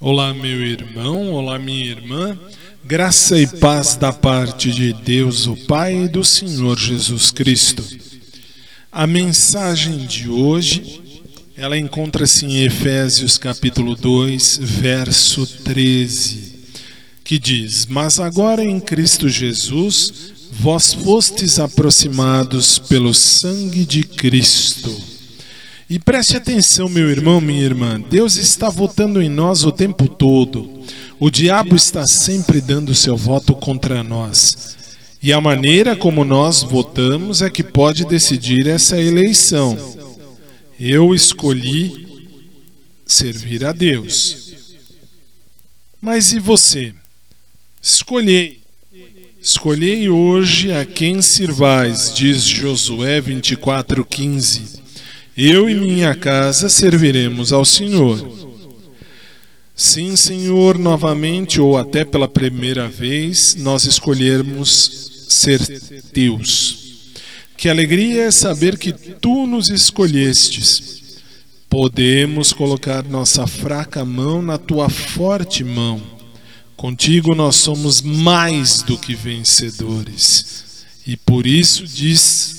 Olá, meu irmão, olá, minha irmã. Graça e paz da parte de Deus, o Pai e do Senhor Jesus Cristo. A mensagem de hoje, ela encontra-se em Efésios capítulo 2, verso 13, que diz: "Mas agora em Cristo Jesus, vós fostes aproximados pelo sangue de Cristo." E preste atenção, meu irmão, minha irmã. Deus está votando em nós o tempo todo. O diabo está sempre dando seu voto contra nós. E a maneira como nós votamos é que pode decidir essa eleição. Eu escolhi servir a Deus. Mas e você? Escolhei. Escolhei hoje a quem sirvais, diz Josué 24:15. Eu e minha casa serviremos ao Senhor. Sim, Senhor, novamente ou até pela primeira vez, nós escolhermos ser teus. Que alegria é saber que tu nos escolhestes. Podemos colocar nossa fraca mão na tua forte mão. Contigo nós somos mais do que vencedores. E por isso diz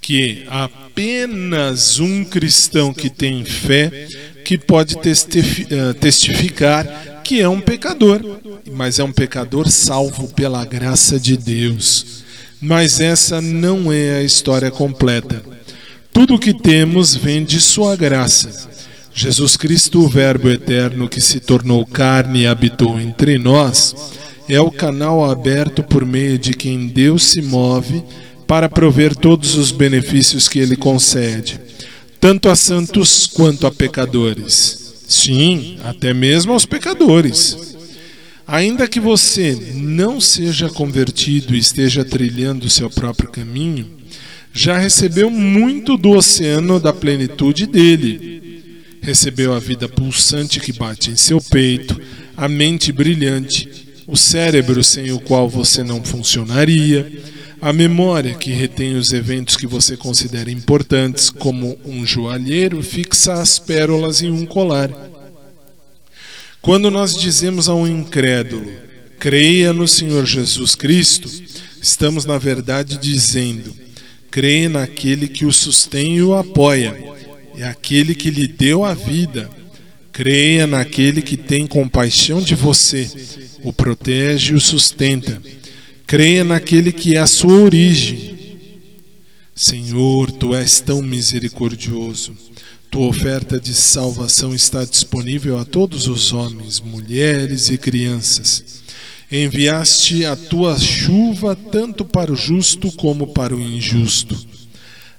que apenas um cristão que tem fé que pode eh, testificar que é um pecador, mas é um pecador salvo pela graça de Deus. Mas essa não é a história completa. Tudo o que temos vem de sua graça. Jesus Cristo, o Verbo eterno que se tornou carne e habitou entre nós, é o canal aberto por meio de quem Deus se move para prover todos os benefícios que ele concede, tanto a santos quanto a pecadores. Sim, até mesmo aos pecadores. Ainda que você não seja convertido e esteja trilhando o seu próprio caminho, já recebeu muito do oceano da plenitude dele. Recebeu a vida pulsante que bate em seu peito, a mente brilhante, o cérebro sem o qual você não funcionaria a memória que retém os eventos que você considera importantes, como um joalheiro fixa as pérolas em um colar. Quando nós dizemos a um incrédulo, creia no Senhor Jesus Cristo, estamos na verdade dizendo, creia naquele que o sustém e o apoia, é aquele que lhe deu a vida. Creia naquele que tem compaixão de você, o protege e o sustenta Creia naquele que é a sua origem. Senhor, tu és tão misericordioso. Tua oferta de salvação está disponível a todos os homens, mulheres e crianças. Enviaste a tua chuva tanto para o justo como para o injusto.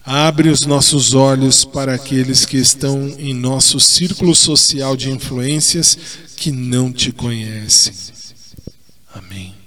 Abre os nossos olhos para aqueles que estão em nosso círculo social de influências que não te conhecem. Amém.